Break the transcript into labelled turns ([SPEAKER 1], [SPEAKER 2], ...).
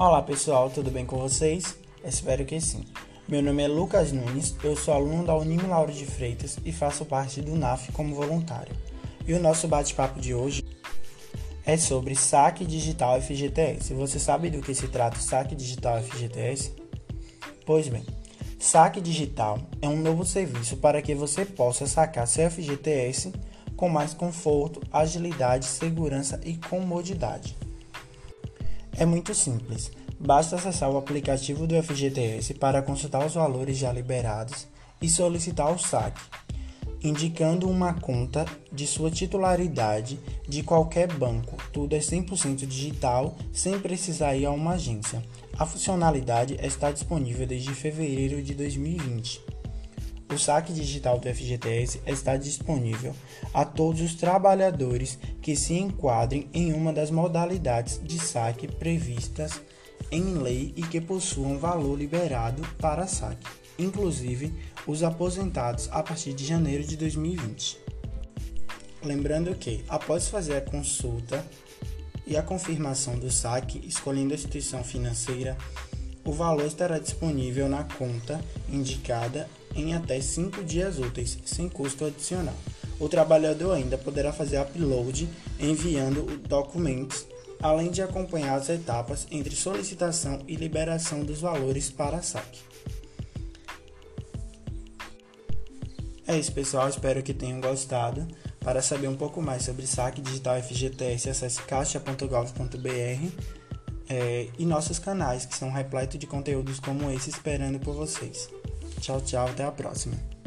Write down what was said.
[SPEAKER 1] Olá pessoal, tudo bem com vocês? Espero que sim. Meu nome é Lucas Nunes, eu sou aluno da Unimo Lauro de Freitas e faço parte do NAF como voluntário. E o nosso bate-papo de hoje é sobre saque digital FGTS. Você sabe do que se trata o saque digital FGTS? Pois bem, saque digital é um novo serviço para que você possa sacar seu FGTS com mais conforto, agilidade, segurança e comodidade. É muito simples. Basta acessar o aplicativo do FGTS para consultar os valores já liberados e solicitar o saque, indicando uma conta de sua titularidade de qualquer banco. Tudo é 100% digital, sem precisar ir a uma agência. A funcionalidade está disponível desde fevereiro de 2020. O saque digital do FGTS está disponível a todos os trabalhadores que se enquadrem em uma das modalidades de saque previstas em lei e que possuam valor liberado para saque, inclusive os aposentados a partir de janeiro de 2020. Lembrando que, após fazer a consulta e a confirmação do saque, escolhendo a instituição financeira, o valor estará disponível na conta indicada em até 5 dias úteis, sem custo adicional. O trabalhador ainda poderá fazer upload enviando documentos, além de acompanhar as etapas entre solicitação e liberação dos valores para saque. É isso, pessoal. Espero que tenham gostado. Para saber um pouco mais sobre saque digital FGTS, acesse caixa.gov.br é, e nossos canais, que são repletos de conteúdos como esse esperando por vocês. Tchau, tchau, até a próxima.